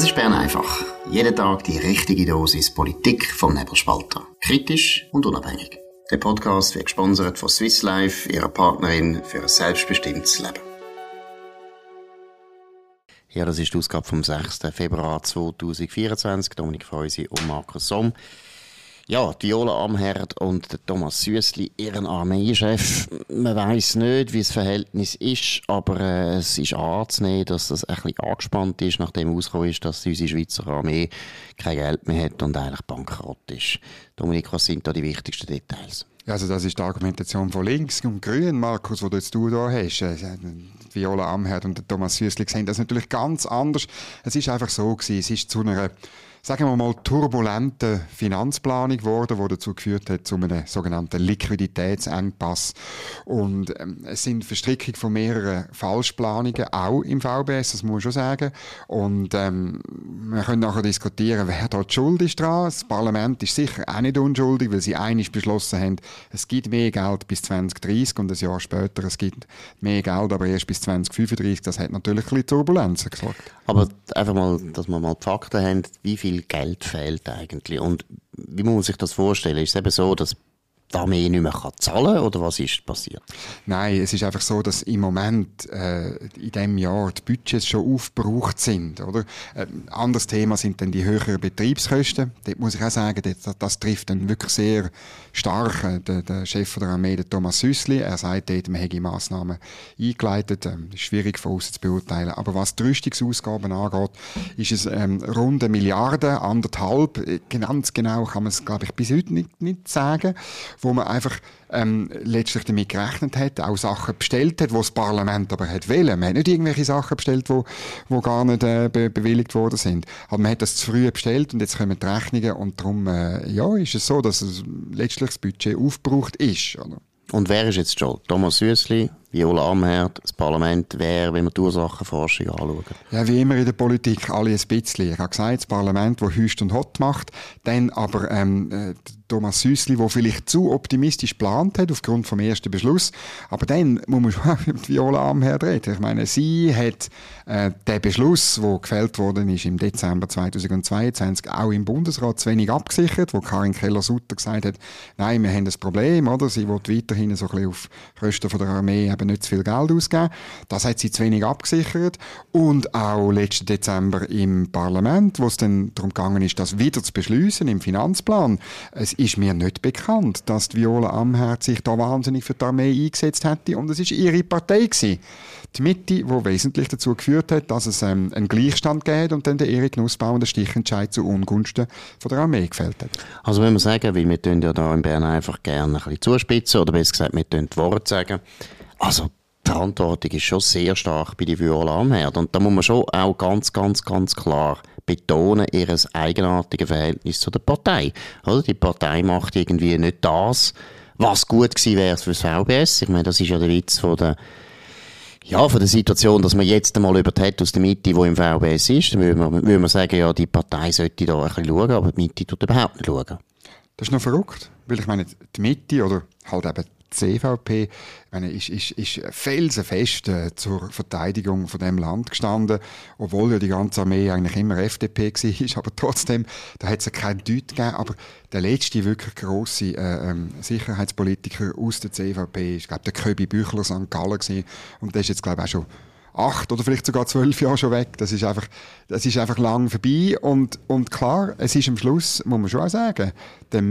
Das ist Bern einfach. Jeden Tag die richtige Dosis Politik vom Nebelspalter. Kritisch und unabhängig. Der Podcast wird gesponsert von Swiss Life, ihrer Partnerin für ein selbstbestimmtes Leben. Ja, das ist die Ausgabe vom 6. Februar 2024. Dominik Feusi und Markus Somm. Ja, Viola Amherd und Thomas Süssli, ihren Armeechef. Man weiß nicht, wie das Verhältnis ist, aber äh, es ist anzunehmen, dass das bisschen angespannt ist, nachdem herausgekommen ist, dass unsere Schweizer Armee kein Geld mehr hat und eigentlich bankrott ist. Dominik, was sind da die wichtigsten Details? Also das ist die Argumentation von links und grün, Markus, die jetzt du da hast. Äh, Viola Amherd und Thomas Süssli sehen das natürlich ganz anders. Es ist einfach so gewesen, es ist zu einer sagen wir mal, turbulente Finanzplanung geworden, die dazu geführt hat zu einem sogenannten Liquiditätsengpass. Und ähm, es sind Verstrickungen von mehreren Falschplanungen, auch im VBS, das muss man schon sagen. Und ähm, wir können nachher diskutieren, wer dort schuld ist dran. Das Parlament ist sicher auch nicht unschuldig, weil sie einig beschlossen haben, es gibt mehr Geld bis 2030 und ein Jahr später, es gibt mehr Geld, aber erst bis 2035. Das hat natürlich ein bisschen Turbulenzen gesorgt. Aber einfach mal, dass wir mal die Fakten haben, wie viel viel Geld fehlt eigentlich. Und wie muss man sich das vorstellen? Ist es eben so, dass die Armee nicht mehr zahlen kann, oder was ist passiert? Nein, es ist einfach so, dass im Moment äh, in diesem Jahr die Budgets schon aufgebraucht sind. Oder? Äh, anderes Thema sind dann die höheren Betriebskosten. Dort muss ich auch sagen, das, das trifft dann wirklich sehr stark äh, der, der, Chef der Armee, der Thomas Süssli. Er sagt dort, man hätte Massnahmen eingeleitet. Ähm, schwierig von außen zu beurteilen. Aber was die Rüstungsausgaben angeht, ist es ähm, rund eine Milliarde, anderthalb. Äh, ganz genau kann man es, glaube ich, bis heute nicht, nicht sagen wo man einfach ähm, letztlich damit gerechnet hat, auch Sachen bestellt hat, wo das Parlament aber hat wollen. Man hat nicht irgendwelche Sachen bestellt, wo, wo gar nicht äh, be bewilligt worden sind. Aber man hat das zu früh bestellt und jetzt kommen die Rechnungen und darum äh, ja, ist es so, dass es letztlich das Budget aufgebraucht ist. Oder? Und wer ist jetzt schon? Thomas Süssli, Viola Amherd, das Parlament, wer, wenn wir die Ursachenforschung anschauen? Ja, wie immer in der Politik, alle ein bisschen. Ich habe gesagt, das Parlament, das Hüst und Hot macht, dann aber ähm, äh, Thomas Süssli, der vielleicht zu optimistisch geplant hat, aufgrund vom ersten Beschluss. Aber dann muss man schon mit Viola Amherd reden. Ich meine, sie hat äh, den Beschluss, der gefällt worden ist im Dezember 2022, auch im Bundesrat zu wenig abgesichert, wo Karin Keller-Sutter gesagt hat, nein, wir haben das Problem, oder? Sie will weiterhin so ein bisschen auf Kosten der Armee eben nicht zu viel Geld ausgeben. Das hat sie zu wenig abgesichert. Und auch letzten Dezember im Parlament, wo es dann darum gegangen ist, das wieder zu beschließen im Finanzplan. Es ist mir nicht bekannt, dass die Viola Amherd sich da wahnsinnig für die Armee eingesetzt hätte und es ist ihre Partei gewesen. Die Mitte, die wesentlich dazu geführt hat, dass es ähm, einen Gleichstand gab und dann der Erik Nussbaum den Stichentscheid zu Ungunsten von der Armee gefällt hat. Also wenn wir sagen, weil wir ja da in Bern einfach gerne ein bisschen zuspitzen oder besser gesagt, wir tun die Worte sagen, also die Verantwortung ist schon sehr stark bei der Viola Amherd. Und da muss man schon auch ganz, ganz, ganz klar betonen, ihr eigenartiges Verhältnis zu der Partei. Oder? Die Partei macht irgendwie nicht das, was gut gewesen wäre für das VBS. Ich meine, das ist ja der Witz von der ja, von der Situation, dass man jetzt einmal über die aus der Mitte, die im VBS ist, dann würde man, würde man sagen, ja, die Partei sollte da ein bisschen schauen, aber die Mitte tut überhaupt nicht schauen. Das ist noch verrückt, weil ich meine, die Mitte oder halt eben CVP meine, ist, ist, ist felsenfest äh, zur Verteidigung von dem Land gestanden, obwohl ja die ganze Armee eigentlich immer FDP war, aber trotzdem, da hat es ja keinen Deut gegeben, aber der letzte wirklich grosse äh, ähm, Sicherheitspolitiker aus der CVP ist, glaube der Köbi Büchler St. Gallen gewesen, und der ist jetzt, glaube ich, auch schon acht oder vielleicht sogar zwölf Jahre schon weg. Das ist einfach, das ist einfach lang vorbei. Und, und klar, es ist am Schluss, muss man schon auch sagen, der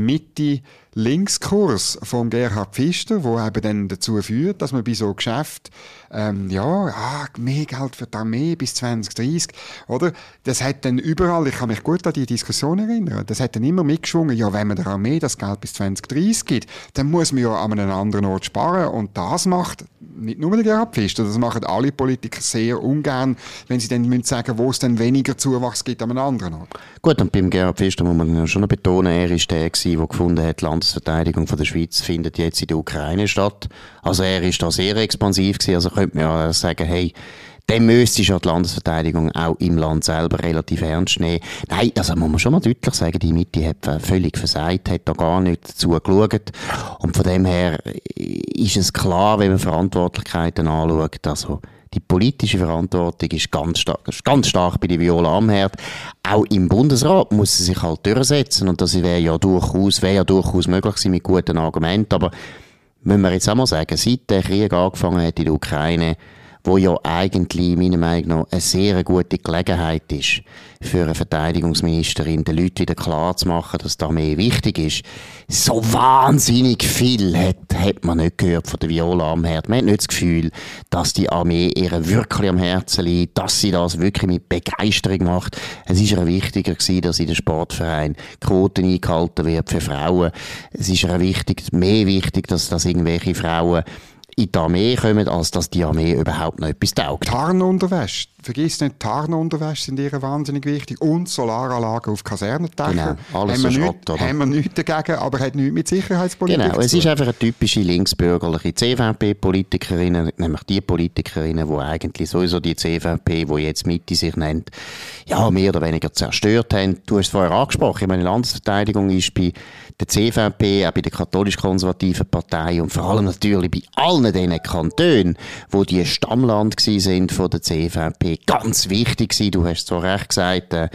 Mitte-Linkskurs von Gerhard Pfister, wo eben dann dazu führt, dass man bei so Geschäften, ähm, ja, ah, mehr Geld für die Armee bis 2030, oder? Das hat dann überall, ich kann mich gut an die Diskussion erinnern, das hat dann immer mitgeschwungen, ja, wenn man der Armee das Geld bis 2030 gibt, dann muss man ja an einem anderen Ort sparen und das macht nicht nur der Gerhard Pfister, das machen alle Politiker sehr ungern, wenn sie dann müssen sagen, wo es dann weniger Zuwachs gibt an einem anderen Ort. Gut, und beim Gerhard Pfister muss man schon noch betonen, er ist der der gefunden hat, die Landesverteidigung von der Schweiz findet jetzt in der Ukraine statt. Also er ist da sehr expansiv gewesen, also könnte man ja sagen, hey, dann müsste ja die Landesverteidigung auch im Land selber relativ ernst nehmen. Nein, also muss man schon mal deutlich sagen, die Mitte hat völlig versagt, hat da gar nicht dazu geschaut. Und von dem her ist es klar, wenn man Verantwortlichkeiten anschaut, also Die politische Verantwortung ist ganz stark, ganz stark bei der Viola Amherd. Auch im Bundesrat muss sie sich halt durchsetzen und das wäre ja durchaus, wäre ja durchaus möglich mit guten Argumenten, aber müssen wir jetzt auch mal sagen, seit der Krieg angefangen hat in der Ukraine, wo ja eigentlich meiner Meinung nach eine sehr gute Gelegenheit ist, für eine Verteidigungsministerin den Leuten wieder klar zu machen, dass die Armee wichtig ist. So wahnsinnig viel hat, hat man nicht gehört von der Viola am Herd. Man hat nicht das Gefühl, dass die Armee ihr wirklich am Herzen liegt, dass sie das wirklich mit Begeisterung macht. Es ist ihr wichtiger gewesen, dass in den Sportverein Quoten eingehalten wird für Frauen. Es ist ihr wichtig, mehr wichtig, dass, dass irgendwelche Frauen in die Armee kommen, als dass die Armee überhaupt noch etwas taugt. Tarnunterwäsche. Vergiss nicht, Tarnunterwäsche sind ihr wahnsinnig wichtig. Und Solaranlagen auf Kasernendächern. Genau, alles haben so Schrott, oder? Haben wir nichts dagegen, aber hat nichts mit Sicherheitspolitik Genau, es ist einfach eine typische linksbürgerliche CVP-Politikerin, nämlich die Politikerinnen, die eigentlich sowieso die CVP, die jetzt Mitte sich nennt, ja, mehr oder weniger zerstört haben. Du hast es vorher angesprochen, meine, Landesverteidigung ist bei der CVP, auch bei der katholisch-konservativen Partei und vor allem natürlich bei allen diesen Kantonen, wo die Stammland sind von der CVP, ganz wichtig gewesen. Du hast es so recht gesagt, äh,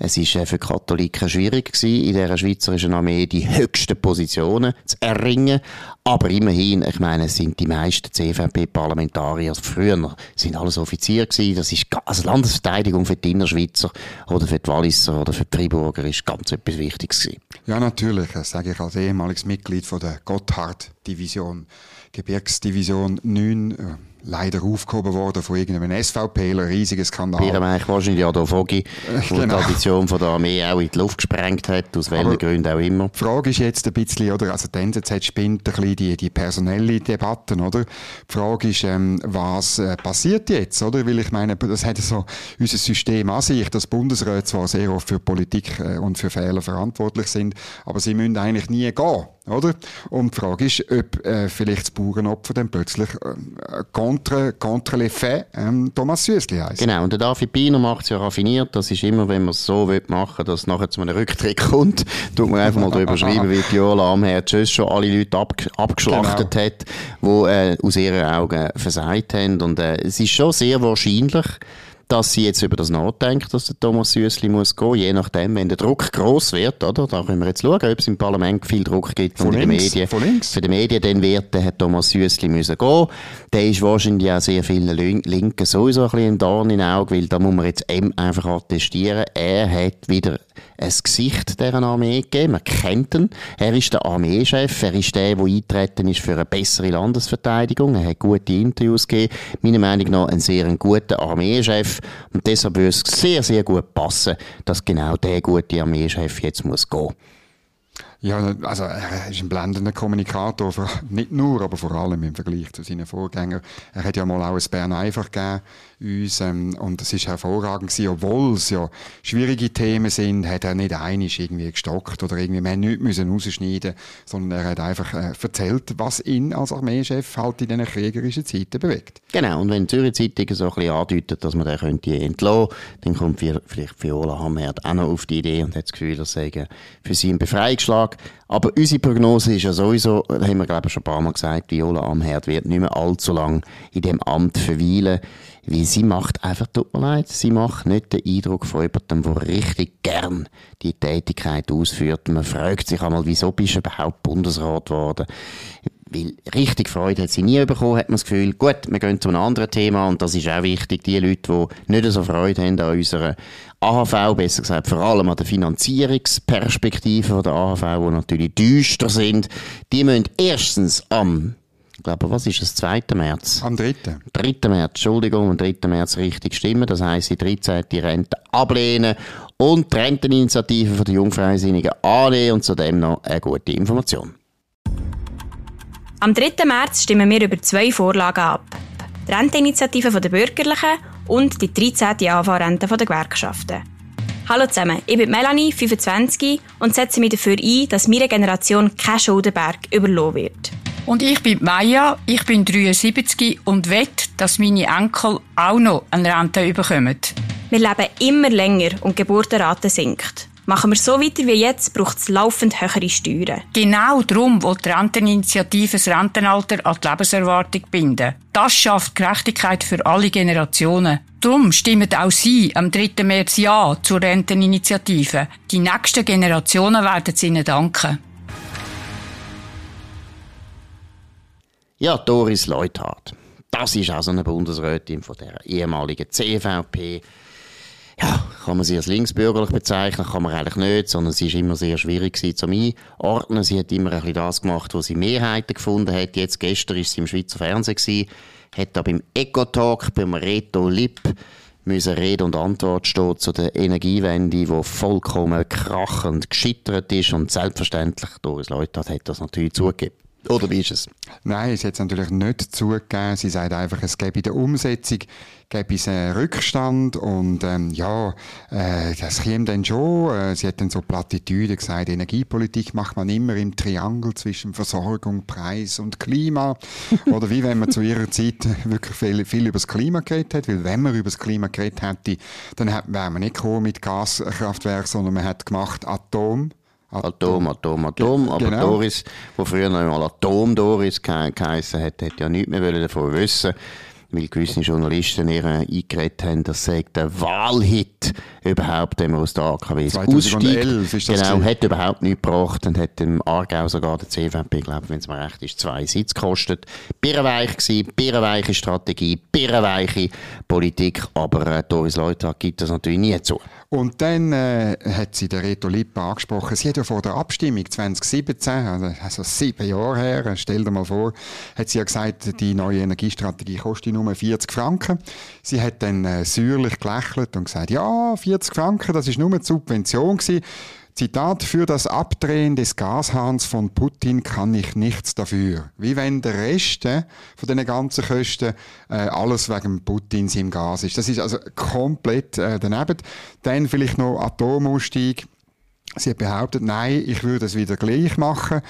es ist äh, für Katholiken schwierig gewesen, in der schweizerischen Armee die höchsten Positionen zu erringen. Aber immerhin, ich meine, es sind die meisten CVP-Parlamentarier früher sind alles Offizier gewesen. Das ist also Landesverteidigung für die Innerschweizer oder für die Walliser oder für die Friburger ist ganz etwas Wichtiges gewesen. Ja, natürlich. Das sage ich als ehemaliges Mitglied von der Gotthard-Division. Gebirgsdivision 9 leider aufgehoben worden von irgendeinem SVPler, riesiges Skandal. Bierenmeich wahrscheinlich ja der Vogi, der genau. die Tradition von der Armee auch in die Luft gesprengt hat, aus welchen Gründen auch immer. Die Frage ist jetzt ein bisschen, oder, also die NZZ spinnt ein bisschen die, die personelle Debatten, oder? Die Frage ist, ähm, was äh, passiert jetzt, oder? Weil ich meine, das hat so unser System an sich, dass Bundesräte zwar sehr oft für Politik äh, und für Fehler verantwortlich sind, aber sie müssen eigentlich nie gehen oder? Und die Frage ist, ob äh, vielleicht das Bauernopfer dann plötzlich äh, contre, contre les faits ähm, Thomas Süssli heisst. Genau, und der David Biener macht es ja raffiniert. Das ist immer, wenn man es so will machen dass es nachher zu einem Rücktritt kommt, tut man einfach mal darüber schreiben, wie Viola Amher tschüss schon alle Leute ab, abgeschlachtet genau. hat, die äh, aus ihren Augen versagt haben. Und äh, es ist schon sehr wahrscheinlich, dass sie jetzt über das nachdenkt, dass der Thomas Süssli muss gehen, je nachdem, wenn der Druck groß wird, oder? Da können wir jetzt schauen, ob es im Parlament viel Druck gibt von, von den Medien. Von links. Für die Medien, dann wird der Thomas Süssli müssen gehen. Der ist wahrscheinlich auch sehr vielen Linken sowieso ein bisschen ein Dorn in Auge, weil da muss man jetzt eben einfach attestieren, er hat wieder ein Gesicht dieser Armee gegeben. Man kennt ihn. Er ist der Armeechef. Er ist der, der eintreten ist für eine bessere Landesverteidigung. Er hat gute Interviews gegeben. Meiner Meinung nach ein sehr guter Armeechef. Und deshalb würde es sehr, sehr gut passen, dass genau der gute Armeechef jetzt muss gehen. Ja, also er ist ein blendender Kommunikator, nicht nur, aber vor allem im Vergleich zu seinen Vorgängern. Er hat ja mal auch ein Bern einfach gegeben, uns, ähm, und es ist hervorragend gewesen, obwohl es ja schwierige Themen sind, hat er nicht einig irgendwie gestockt oder irgendwie, wir nichts müssen rausschneiden, sondern er hat einfach äh, erzählt, was ihn als Armeechef halt in diesen kriegerischen Zeiten bewegt. Genau, und wenn die Zürich Zeitung so ein bisschen andeutet, dass man den könnte entlassen, dann kommt vielleicht Viola Hammert auch noch auf die Idee und hat das Gefühl, das sei für sie ein Befreiungsschlag. Aber unsere Prognose ist ja sowieso, haben wir glaube ich schon ein paar Mal gesagt, Viola Amherd wird nicht mehr allzu lang in dem Amt verweilen. Weil sie macht einfach, tut mir leid, sie macht nicht den Eindruck von jemandem, der richtig gern die Tätigkeit ausführt. Man fragt sich einmal, wieso bist du überhaupt Bundesrat geworden? Weil richtig Freude hat sie nie bekommen, hat man das Gefühl. Gut, wir gehen zu einem anderen Thema und das ist auch wichtig. Die Leute, die nicht so Freude haben an unserer AHV, besser gesagt vor allem an der Finanzierungsperspektive der AHV, die natürlich düster sind, die müssen erstens am ich glaube, was ist das, 2. März? Am 3. 3. März, Entschuldigung, am 3. März richtig stimmen. Das heisst, die 13. Rente ablehnen und die Renteninitiative der Jungfreisinnigen annehmen und zudem noch eine gute Information. Am 3. März stimmen wir über zwei Vorlagen ab. Die Renteninitiative der Bürgerlichen und die 13. AV-Rente der Gewerkschaften. Hallo zusammen, ich bin Melanie, 25 und setze mich dafür ein, dass meine Generation kein Schuldenberg überlassen wird. Und ich bin Maya, ich bin 73 und wette, dass meine Enkel auch noch eine Rente bekommen. Wir leben immer länger und die Geburtenrate sinkt. Machen wir so weiter wie jetzt, braucht es laufend höhere Steuern. Genau darum will die Renteninitiative das Rentenalter an die Lebenserwartung binden. Das schafft Gerechtigkeit für alle Generationen. Darum stimmen auch Sie am 3. März Ja zur Renteninitiative. Die nächsten Generationen werden es Ihnen danken. Ja, Doris Leuthard. Das ist auch so eine Bundesrätin von der ehemaligen CVP. Ja, kann man sie als linksbürgerlich bezeichnen, kann man eigentlich nicht, sondern sie ist immer sehr schwierig gewesen zum Einordnen. Sie hat immer ein bisschen das gemacht, wo sie Mehrheiten gefunden hat. Jetzt gestern ist sie im Schweizer Fernsehen gewesen, hat da beim Eco-Talk, beim Reto Lipp, müssen Rede und Antwort stehen zu der Energiewende, die vollkommen krachend gescheitert ist und selbstverständlich Doris Leuthard hat das natürlich zugegeben. Oder wie ist es? Nein, sie hat es natürlich nicht zugegeben. Sie sagt einfach, es gäbe in der Umsetzung gäbe es einen Rückstand und ähm, ja, äh, das käme dann schon. Äh, sie hat dann so Plattitüde gesagt, Energiepolitik macht man immer im Triangel zwischen Versorgung, Preis und Klima. Oder wie wenn man zu ihrer Zeit wirklich viel, viel über das Klima geredet hat, weil wenn man über das Klima geredet hätte, dann wäre man nicht gekommen mit Gaskraftwerk, sondern man hat gemacht Atom, Atom, Atom, Atom. Aber genau. Doris, wo früher noch einmal Atom Doris geheissen hat, hat ja nichts mehr davon wissen weil gewisse Journalisten ihr eingeredet haben, das sei der Wahlhit überhaupt, den man aus der AKW 2011 ist das Genau, hat überhaupt nichts gebracht und hat im Aargau sogar der CVP, glaube ich, wenn es mir recht ist, zwei Sitze gekostet. Birrenweich gewesen, birrenweiche Strategie, birrenweiche Politik, aber äh, Doris Leuthard gibt das natürlich nie zu. Und dann äh, hat sie der Reto Lippe angesprochen. Sie hat ja vor der Abstimmung 2017, also, also sieben Jahre her, stell dir mal vor, hat sie ja gesagt, die neue Energiestrategie kostet nur 40 Franken. Sie hat dann äh, säuerlich gelächelt und gesagt, ja, 40 Franken, das ist nur eine Subvention gewesen. Zitat, für das Abdrehen des Gashahns von Putin kann ich nichts dafür. Wie wenn der Rest äh, von den ganzen Kosten äh, alles wegen Putins im Gas ist. Das ist also komplett äh, daneben. Dann vielleicht noch Atomausstieg Sie hat behauptet, nein, ich würde es wieder gleich machen.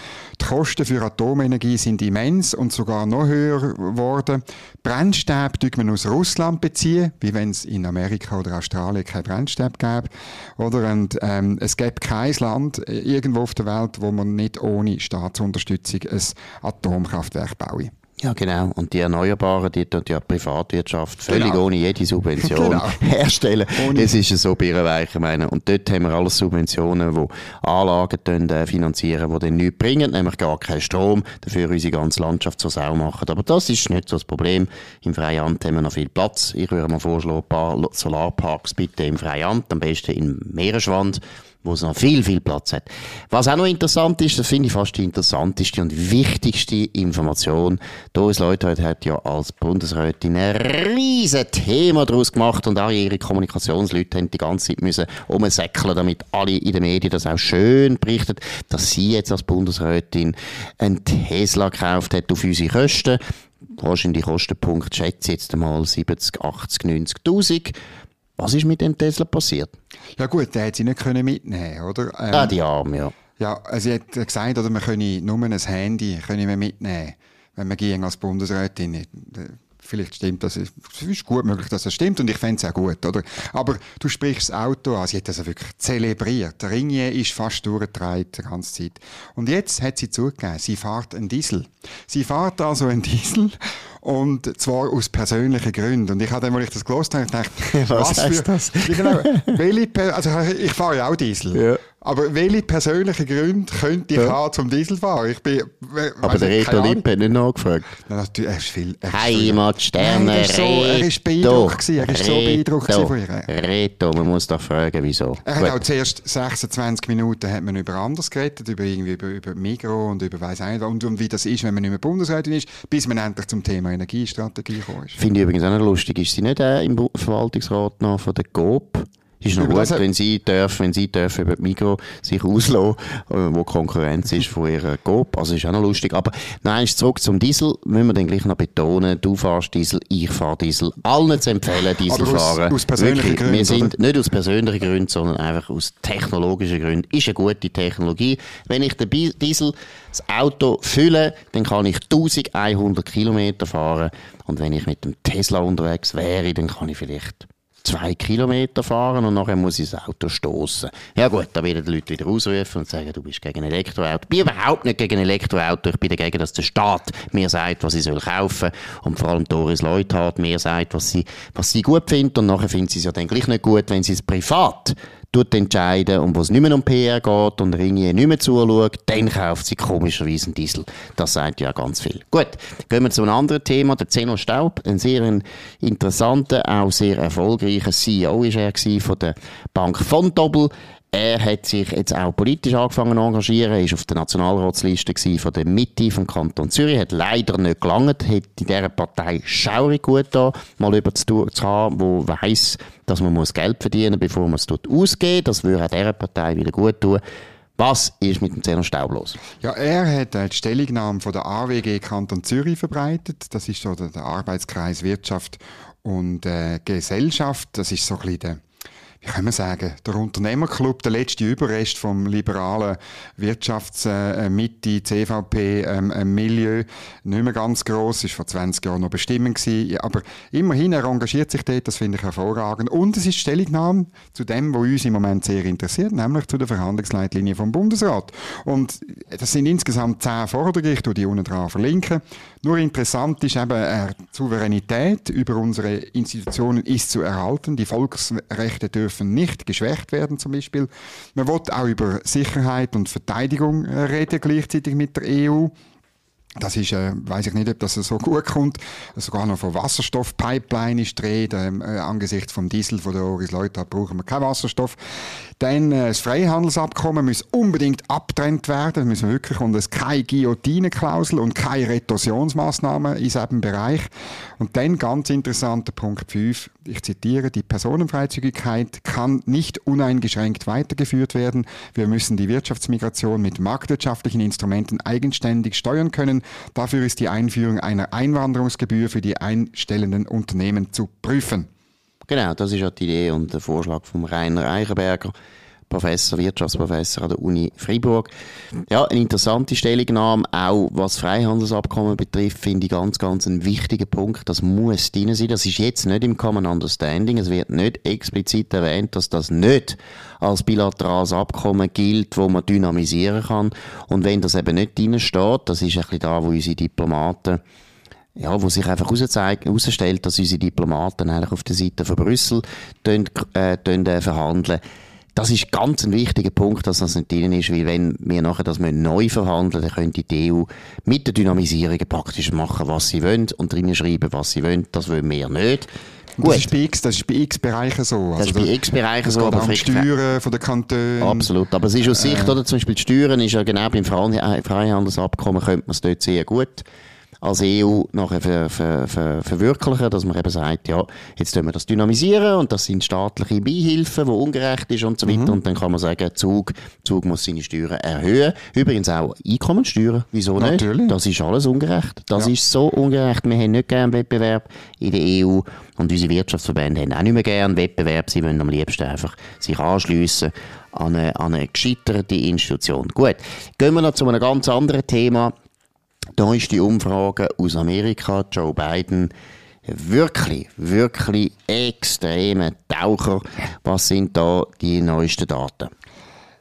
Die Kosten für Atomenergie sind immens und sogar noch höher geworden. Brennstäbe tut man aus Russland beziehen, wie wenn es in Amerika oder Australien kein Brennstäbe gäbe. Oder? Und, ähm, es gibt kein Land äh, irgendwo auf der Welt, wo man nicht ohne Staatsunterstützung ein Atomkraftwerk baue. Ja, genau. Und die Erneuerbaren, die tun ja Privatwirtschaft völlig genau. ohne jede Subvention genau. herstellen. Ohne. Das ist so birrenweich, ich meine. Und dort haben wir alles Subventionen, die Anlagen äh, finanzieren, die dann nichts bringen, nämlich gar keinen Strom, dafür unsere ganze Landschaft so sau machen. Aber das ist nicht so das Problem. Im Freiamt haben wir noch viel Platz. Ich würde mal vorschlagen, ein paar Solarparks bitte im Freiamt, am besten in Meeresschwand wo es noch viel, viel Platz hat. Was auch noch interessant ist, das finde ich fast die interessanteste und wichtigste Information. Doris Leuthard hat ja als Bundesrätin ein riesen Thema daraus gemacht und auch ihre Kommunikationsleute haben die ganze Zeit müssen umsäckeln, damit alle in den Medien das auch schön berichten, dass sie jetzt als Bundesrätin einen Tesla gekauft hat auf unsere Kosten wahrscheinlich Kostenpunkt schätze ich jetzt einmal 70, 80, 90.000. Was ist mit dem Tesla passiert? Ja gut, der hat sie nicht können mitnehmen, oder? Ähm, ah, die Arme, ja. Ja, also sie hat gesagt, oder man könne nur ein Handy können mitnehmen, wenn man ging als Bundesrätin. Vielleicht stimmt das. Es ist gut möglich, dass das stimmt und ich fände es auch gut, oder? Aber du sprichst das Auto an. Sie hat das wirklich zelebriert. Der Ringier ist fast durchgedreht die ganze Zeit. Und jetzt hat sie zugegeben, sie fährt einen Diesel. Sie fährt also einen Diesel und zwar aus persönlichen Gründen. Und ich habe dann, als ich das gelesen habe, gedacht, was, was heißt für, das? Genau, welche, also ich fahre ja auch Diesel. Ja. Aber welche persönlichen Gründe könnte ich ja. haben zum Dieselfahren? Ich bin, Aber der Reto Lippe hat nicht nachgefragt. Ja, natürlich, er ist viel... Heimatsterne, er, so, er ist beeindruckt Er ist so beeindruckt von ihr. Reto, man muss doch fragen, wieso. Er hat auch zuerst 26 Minuten hat man über anderes geredet, über irgendwie über, über Migro und über weiss nicht und, und wie das ist, wenn man nicht mehr Bundesrätin ist, bis man endlich zum Thema Energiestrategie gekommen ist. Finde ich übrigens auch noch lustig. Ist sie nicht äh, im Verwaltungsrat noch von der GOP? Ist noch gut, wenn sie dürfen, wenn sie dürfen über die Migro sich auslassen, äh, wo Konkurrenz ist von ihrer GoP. Also ist auch noch lustig. Aber nein, zurück zum Diesel. Müssen wir dann gleich noch betonen, du fahrst Diesel, ich fahre Diesel. Allen zu empfehlen, Diesel Aber fahren. Aus, aus persönlichen Gründen. Wir sind oder? nicht aus persönlichen Gründen, sondern einfach aus technologischen Gründen. Ist eine gute Technologie. Wenn ich den Diesel, das Auto fülle, dann kann ich 1100 Kilometer fahren. Und wenn ich mit dem Tesla unterwegs wäre, dann kann ich vielleicht zwei Kilometer fahren und nachher muss ich das Auto stoßen. Ja gut, da werden die Leute wieder ausrufen und sagen, du bist gegen Elektroauto. Ich bin überhaupt nicht gegen Elektroauto. Ich bin dagegen, dass der Staat mir sagt, was ich soll kaufen und vor allem Doris Leuthard mir sagt, was sie, was sie gut findet und nachher findet sie es ja dann gleich nicht gut, wenn sie es privat tut entscheiden und wo es nicht mehr um PR geht und Ringe nicht mehr zuschaut, dann kauft sie komischerweise einen Diesel. Das sagt ja ganz viel. Gut, gehen wir zu einem anderen Thema. Der Zeno Staub, ein sehr interessanter, auch sehr erfolgreicher CEO ist er von der Bank von Doppel. Er hat sich jetzt auch politisch angefangen zu engagieren. Er war auf der Nationalratsliste von der Mitte vom Kanton Zürich. Hat leider nicht gelangt. Hat in dieser Partei schaurig gut da, mal über zu, haben, wo weiss, dass man muss Geld verdienen muss, bevor man es dort ausgeht. Das würde auch dieser Partei wieder gut tun. Was ist mit dem Zeno Staub los? Ja, er hat äh, die Stellungnahme von der AWG Kanton Zürich verbreitet. Das ist so der, der Arbeitskreis Wirtschaft und äh, Gesellschaft. Das ist so ein bisschen der wie kann man sagen, der Unternehmerclub, der letzte Überrest vom liberalen Wirtschaftsmitte, äh, CVP-Milieu, ähm, nicht mehr ganz groß, ist vor 20 Jahren noch bestimmend gewesen, ja, aber immerhin, er engagiert sich dort, das finde ich hervorragend. Und es ist Stellungnahme zu dem, was uns im Moment sehr interessiert, nämlich zu der Verhandlungsleitlinie vom Bundesrat. Und das sind insgesamt zehn Forderungen, ich die unten dran verlinken. Nur interessant ist eben, äh, Souveränität über unsere Institutionen ist zu erhalten, die Volksrechte dürfen nicht geschwächt werden zum Beispiel. Man will auch über Sicherheit und Verteidigung äh, reden gleichzeitig mit der EU. Das ist, äh, weiß ich nicht, ob das so gut kommt. Sogar noch von Wasserstoffpipeline ist die Rede. Ähm, äh, angesichts vom Diesel von der Oris Leute brauchen wir keinen Wasserstoff. Dann äh, das Freihandelsabkommen muss unbedingt abtrennt werden. Das müssen wir wirklich und es keine Guillotine-Klausel und keine Retorsionsmaßnahmen in diesem Bereich. Und dann ganz interessanter Punkt 5. Ich zitiere, die Personenfreizügigkeit kann nicht uneingeschränkt weitergeführt werden. Wir müssen die Wirtschaftsmigration mit marktwirtschaftlichen Instrumenten eigenständig steuern können. Dafür ist die Einführung einer Einwanderungsgebühr für die einstellenden Unternehmen zu prüfen. Genau, das ist ja die Idee und der Vorschlag von Rainer Eichenberger, Professor, Wirtschaftsprofessor an der Uni Freiburg. Ja, eine interessante Stellungnahme, auch was Freihandelsabkommen betrifft, finde ich ganz, ganz einen wichtigen Punkt. Das muss drin sein. Das ist jetzt nicht im Common Understanding. Es wird nicht explizit erwähnt, dass das nicht als bilaterales Abkommen gilt, wo man dynamisieren kann. Und wenn das eben nicht drin steht, das ist ein bisschen da, wo unsere Diplomaten ja, wo sich einfach herausstellt, dass unsere Diplomaten eigentlich auf der Seite von Brüssel tun, äh, tun, äh, verhandeln. Das ist ganz ein wichtiger Punkt, dass das nicht drin ist, weil wenn wir nachher das neu verhandeln, dann könnte die EU mit der Dynamisierung praktisch machen, was sie wollen und schreiben, was sie wollen. Das wollen wir nicht. Gut. Das ist bei X, das ist bei X Bereichen so. Das also ist bei X Bereichen so. Aber die Steuern von den Kantonen. Absolut. Aber es ist aus Sicht, äh, oder zum Beispiel die Steuern ist ja genau beim Freihandelsabkommen könnte man es dort sehr gut als EU nachher ver, ver, ver, verwirklichen, dass man eben sagt, ja, jetzt tun wir das dynamisieren und das sind staatliche Beihilfen, wo ungerecht ist und so weiter. Mhm. Und dann kann man sagen, Zug, Zug muss seine Steuern erhöhen. Übrigens auch Einkommenssteuern. Wieso nicht? Natürlich. Das ist alles ungerecht. Das ja. ist so ungerecht. Wir haben nicht gern Wettbewerb in der EU und unsere Wirtschaftsverbände haben auch nicht mehr gern Wettbewerb. Sie wollen am liebsten einfach sich anschliessen an eine, an eine gescheiterte Institution. Gut. Gehen wir noch zu einem ganz anderen Thema. Da ist die Umfrage aus Amerika, Joe Biden, wirklich, wirklich extreme Taucher. Was sind da die neuesten Daten?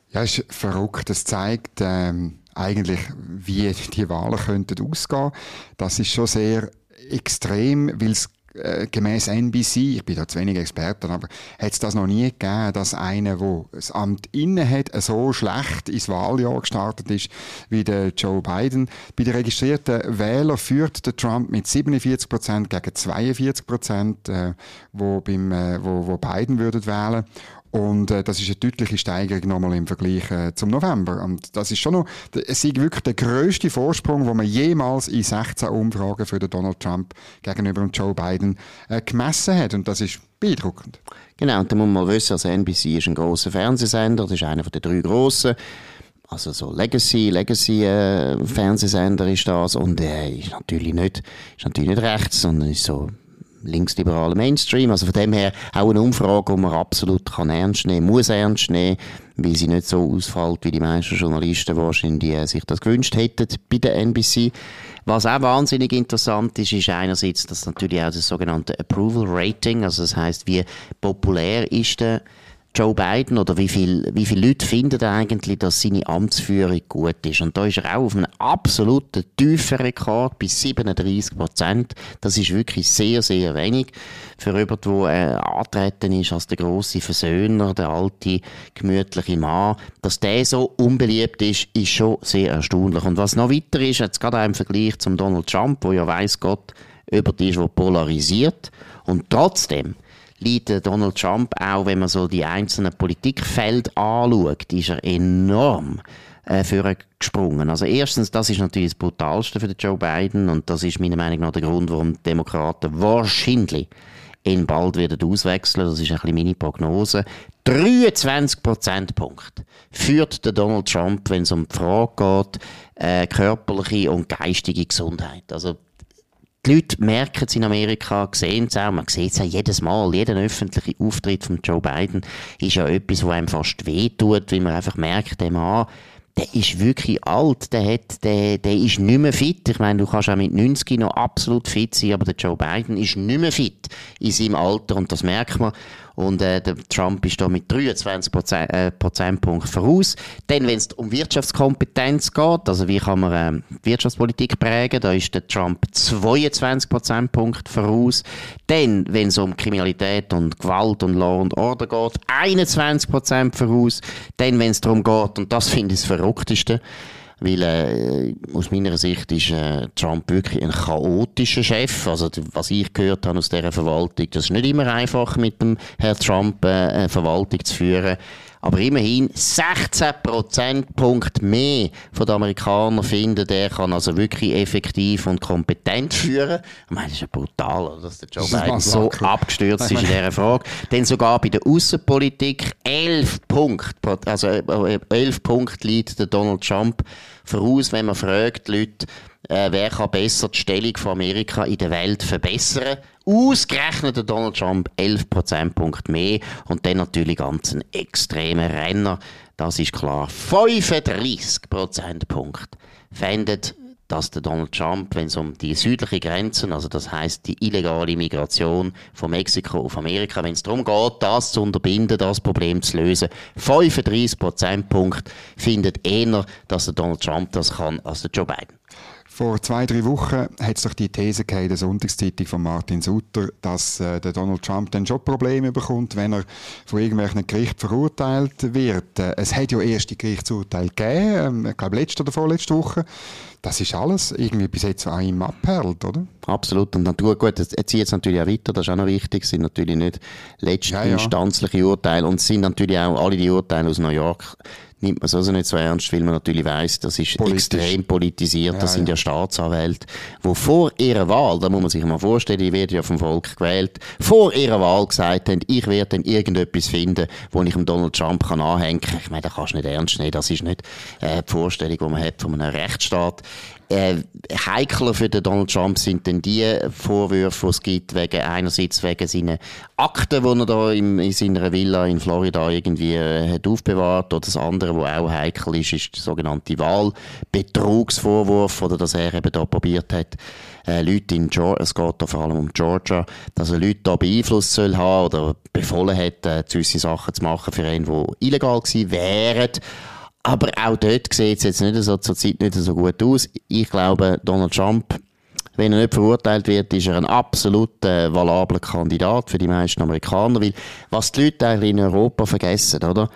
Ja, ist verrückt. Das zeigt ähm, eigentlich, wie die Wahlen könnten ausgehen. Das ist schon sehr extrem, weil es äh, gemäß NBC, ich bin da zu wenig Experte, aber hat es das noch nie gegeben, dass einer, der das Amt inne hat, so schlecht ins Wahljahr gestartet ist wie der Joe Biden. Bei den registrierten Wählern führt der Trump mit 47 Prozent gegen 42 Prozent, äh, wo, beim, äh, wo, wo Biden würden wählen. Und äh, das ist eine deutliche Steigerung nochmal im Vergleich äh, zum November. Und das ist schon noch, es ist wirklich der größte Vorsprung, den man jemals in 16 Umfragen für den Donald Trump gegenüber Joe Biden äh, gemessen hat. Und das ist beeindruckend. Genau, und da muss man wissen, also NBC ist ein großer Fernsehsender, das ist einer den drei grossen. Also so Legacy, Legacy äh, Fernsehsender ist das und er äh, ist natürlich nicht, ist natürlich nicht rechts, sondern ist so linksliberalen Mainstream. Also von dem her auch eine Umfrage, die man absolut kann ernst nehmen, muss ernst nehmen, weil sie nicht so ausfällt, wie die meisten Journalisten wahrscheinlich äh, sich das gewünscht hätten bei der NBC. Was auch wahnsinnig interessant ist, ist einerseits das natürlich auch das sogenannte Approval Rating, also das heißt, wie populär ist der Joe Biden oder wie viel, wie viele Leute finden eigentlich, dass seine Amtsführung gut ist? Und da ist er auch auf einem absoluten tiefen Rekord bei 37 Prozent. Das ist wirklich sehr, sehr wenig für jemanden, der äh, antreten ist als der große Versöhner, der alte, gemütliche Mann. Dass der so unbeliebt ist, ist schon sehr erstaunlich. Und was noch weiter ist, jetzt gerade auch im Vergleich zum Donald Trump, wo ja weiß Gott über die ist, der polarisiert. Und trotzdem liegt Donald Trump auch, wenn man so die einzelnen Politikfelder anschaut, ist er enorm äh, gesprungen. Also erstens, das ist natürlich das Brutalste für Joe Biden und das ist meiner Meinung nach der Grund, warum die Demokraten wahrscheinlich ihn bald wieder auswechseln. Das ist ein bisschen meine Prognose. 23 Prozentpunkte führt der Donald Trump, wenn es um die Frage geht, äh, körperliche und geistige Gesundheit. Also die Leute merken es in Amerika, sehen es auch, man sieht es auch jedes Mal, jeder öffentliche Auftritt von Joe Biden ist ja etwas, was einem fast wehtut, weil man einfach merkt, der Mann, der ist wirklich alt, der, hat, der, der ist nicht mehr fit. Ich meine, du kannst auch mit 90 noch absolut fit sein, aber der Joe Biden ist nicht mehr fit in seinem Alter und das merkt man. Und äh, der Trump ist da mit 23 Prozent, äh, Prozentpunkten voraus. Dann, wenn es um Wirtschaftskompetenz geht, also wie kann man äh, Wirtschaftspolitik prägen, da ist der Trump 22 Prozentpunkte voraus. Dann, wenn es um Kriminalität und Gewalt und Law und Order geht, 21 Prozent voraus. Dann, wenn es darum geht, und das finde ich das Verrückteste, weil äh, aus meiner Sicht ist äh, Trump wirklich ein chaotischer Chef. Also was ich gehört habe aus dieser Verwaltung, das ist nicht immer einfach mit dem Herrn Trump äh, eine Verwaltung zu führen. Aber immerhin 16 Prozentpunkte mehr von den Amerikanern finden, der kann also wirklich effektiv und kompetent führen. Ich meine, das ist ja brutal, dass der Joe Biden so abgestürzt ist in dieser Frage. Denn sogar bei der Außenpolitik 11 Punkte, also 11 äh, Punkte liegt der Donald Trump voraus, wenn man fragt, Leute, äh, wer kann besser die Stellung von Amerika in der Welt verbessern. Ausgerechnet der Donald Trump 11 Prozentpunkte mehr und dann natürlich ganz ein extremer Renner. Das ist klar. 35 Prozentpunkte fändet dass der Donald Trump, wenn es um die südlichen Grenzen, also das heißt die illegale Migration von Mexiko auf Amerika, wenn es darum geht, das zu unterbinden, das Problem zu lösen, 35 Prozentpunkte findet eher, dass der Donald Trump das kann, als der Joe Biden. Vor zwei, drei Wochen hat es doch die These in der Sonntagszeitung von Martin Sutter, dass äh, der Donald Trump dann schon Probleme bekommt, wenn er von irgendwelchen Gerichten verurteilt wird. Äh, es hat ja erste Gerichtsurteile gegeben, äh, ich glaube letzte oder vorletzte Woche. Das ist alles irgendwie bis jetzt an ihm abperlt, oder? Absolut. Und Natur, gut, er zieht jetzt natürlich auch weiter, das ist auch noch wichtig, es sind natürlich nicht letztinstanzliche ja, ja. Urteile und es sind natürlich auch alle die Urteile aus New York nimmt man es also nicht so ernst, weil man natürlich weiß, das ist Politisch. extrem politisiert. Ja, das sind ja, ja Staatsanwälte, die vor ihrer Wahl, da muss man sich mal vorstellen, die werden ja vom Volk gewählt, vor ihrer Wahl gesagt haben, ich werde dann irgendetwas finden, wo ich dem Donald Trump kann anhängen kann. Ich meine, das kannst du nicht ernst nehmen. Das ist nicht äh, die Vorstellung, die man hat von einem Rechtsstaat. Äh, heikler für den Donald Trump sind denn die Vorwürfe, die es gibt, wegen, einerseits wegen seiner Akten, die er da in, in seiner Villa in Florida irgendwie äh, hat aufbewahrt, oder das andere, was auch heikel ist, ist der sogenannte Wahlbetrugsvorwurf, oder dass er eben da probiert hat, äh, Leute in Georgia, es geht da vor allem um Georgia, dass er Leute da beeinflusst soll haben oder befohlen hat, äh, gewisse Sachen zu machen für einen, die illegal gewesen wären. Aber auch dort sieht es jetzt nicht so, zur Zeit nicht so gut aus. Ich glaube, Donald Trump, wenn er nicht verurteilt wird, ist er ein absolut äh, valabler Kandidat für die meisten Amerikaner. Weil, was die Leute eigentlich in Europa vergessen, oder?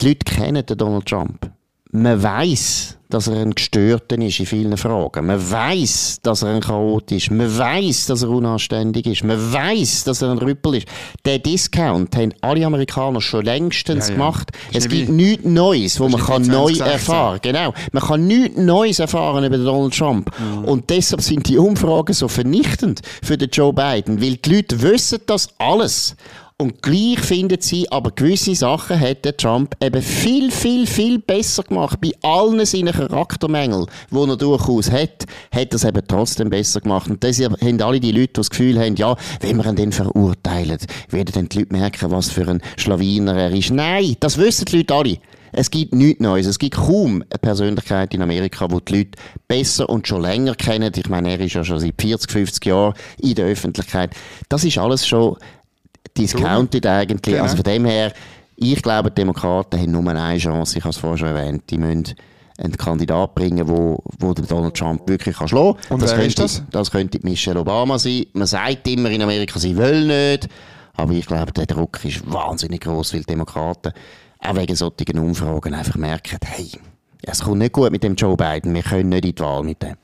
Die Leute kennen den Donald Trump. Man weiß, dass er ein Gestörter ist in vielen Fragen. Man weiß, dass er ein Chaot ist. Man weiß, dass er unanständig ist. Man weiß, dass er ein Rüppel ist. Der Discount haben alle Amerikaner schon längstens ja, ja. gemacht. Es gibt nichts Neues, wo man kann neu erfahren. Genau. Man kann nichts Neues erfahren über Donald Trump. Mhm. Und deshalb sind die Umfragen so vernichtend für den Joe Biden, weil die Leute wissen das alles. Und gleich finden sie, aber gewisse Sachen hat Trump eben viel, viel, viel besser gemacht. Bei allen seinen Charaktermängeln, die er durchaus hat, hat er es eben trotzdem besser gemacht. Und deshalb haben alle die Leute, die das Gefühl haben, ja, wenn wir ihn dann verurteilen, werden dann die Leute merken, was für ein Schlawiner er ist. Nein, das wissen die Leute alle. Es gibt nichts Neues. Es gibt kaum eine Persönlichkeit in Amerika, die die Leute besser und schon länger kennen. Ich meine, er ist ja schon seit 40, 50 Jahren in der Öffentlichkeit. Das ist alles schon discounted eigentlich. Genau. Also von dem her, ich glaube, die Demokraten haben nur eine Chance. Ich habe es vorher schon erwähnt. Die müssen einen Kandidat bringen, wo, wo Donald Trump wirklich kann schlagen kann. Und das wer könnte, ist das? Das könnte Michelle Obama sein. Man sagt immer in Amerika, sie will nicht. Aber ich glaube, der Druck ist wahnsinnig groß, weil Demokraten auch wegen solchen Umfragen einfach merken, hey, es kommt nicht gut mit dem Joe Biden, wir können nicht in die Wahl mit dem.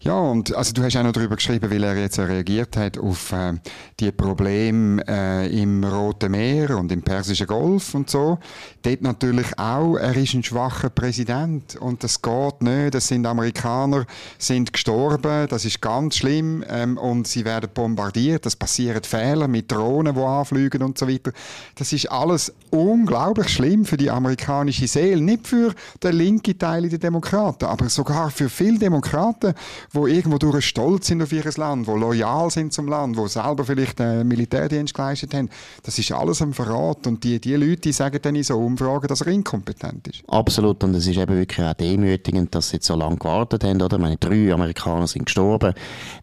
Ja, und also du hast auch noch darüber geschrieben, weil er jetzt reagiert hat auf äh, die Probleme äh, im Roten Meer und im Persischen Golf und so. Dort natürlich auch, er ist ein schwacher Präsident und das geht nicht. Das sind Amerikaner, sind gestorben, das ist ganz schlimm ähm, und sie werden bombardiert. Das passieren Fehler mit Drohnen, die anfliegen und so weiter. Das ist alles unglaublich schlimm für die amerikanische Seele, nicht für den linken Teil der Demokraten, aber sogar für viele Demokraten wo irgendwo durch stolz sind auf ihr Land, wo loyal sind zum Land, wo selber vielleicht äh, Militärdienst geleistet haben. Das ist alles ein Verrat. Und die, die Leute die sagen dann in so Umfragen, dass er inkompetent ist. Absolut. Und es ist eben wirklich auch demütigend, dass sie jetzt so lange gewartet haben. Oder? Ich meine, drei Amerikaner sind gestorben.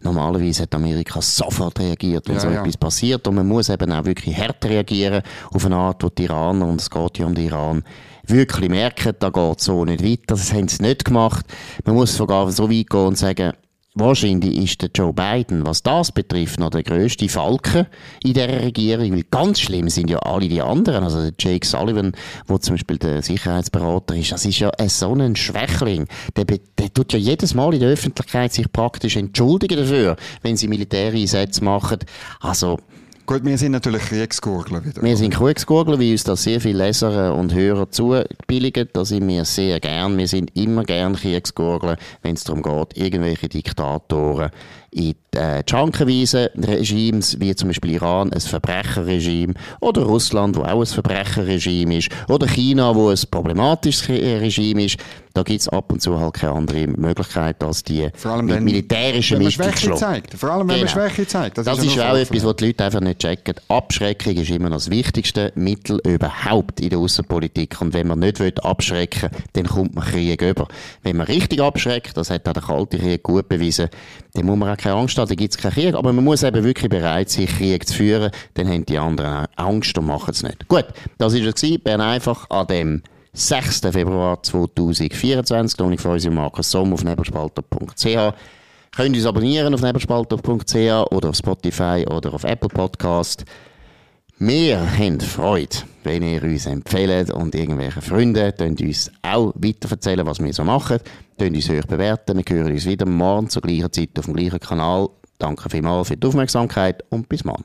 Normalerweise hat Amerika sofort reagiert, wenn ja, so ja. etwas passiert. Und man muss eben auch wirklich hart reagieren auf eine Art, wo die Iraner, und es geht ja um den Iran, wirklich merken, da geht so nicht weiter. Das haben sie nicht gemacht. Man muss sogar so weit gehen und sagen, Wahrscheinlich ist der Joe Biden, was das betrifft, noch der grösste Falke in der Regierung, weil ganz schlimm sind ja alle die anderen. Also der Jake Sullivan, wo zum Beispiel der Sicherheitsberater ist, das ist ja ein so ein Schwächling. Der, der tut ja jedes Mal in der Öffentlichkeit sich praktisch entschuldigen dafür, wenn sie Militäreinsätze machen. Also, Gut, wir sind natürlich Kriegsgurgler wieder. Wir sind Kriegsgurgler, wie uns das sehr viele Leser und Hörer zubilligen. Da sind wir sehr gern. Wir sind immer gern Kriegsgurgler, wenn es darum geht, irgendwelche Diktatoren in die äh, Regimes, wie zum Beispiel Iran, ein Verbrecherregime, oder Russland, wo auch ein Verbrecherregime ist, oder China, wo ein problematisches Regime ist, da gibt es ab und zu halt keine andere Möglichkeit, als die Vor allem mit militärischen Mitteln zu zeigt. Vor allem, wenn genau. man Schwäche zeigt. Das, das ist, ist auch etwas, was die Leute einfach nicht checken. Abschreckung ist immer noch das wichtigste Mittel überhaupt in der Außenpolitik. Und wenn man nicht will abschrecken dann kommt man Krieg über. Wenn man richtig abschreckt, das hat auch der Kalte Krieg gut bewiesen, dann muss man auch keine Angst haben, dann gibt es keinen Krieg. Aber man muss eben wirklich bereit sein, Krieg zu führen. Dann haben die anderen auch Angst und machen es nicht. Gut, das war es. Bern einfach an dem 6. Februar 2024. Lohne ich für unseren Markus Somm auf nebelspalter.ch. Könnt uns abonnieren auf nebelspalter.ch oder auf Spotify oder auf Apple Podcast. Wir haben Freude, wenn ihr uns empfehlt und irgendwelche Freunde uns auch weiter erzählen, was wir so machen. Könnt uns euch bewerten. Wir hören uns wieder morgen zur gleichen Zeit auf dem gleichen Kanal. Danke vielmals für die Aufmerksamkeit und bis morgen.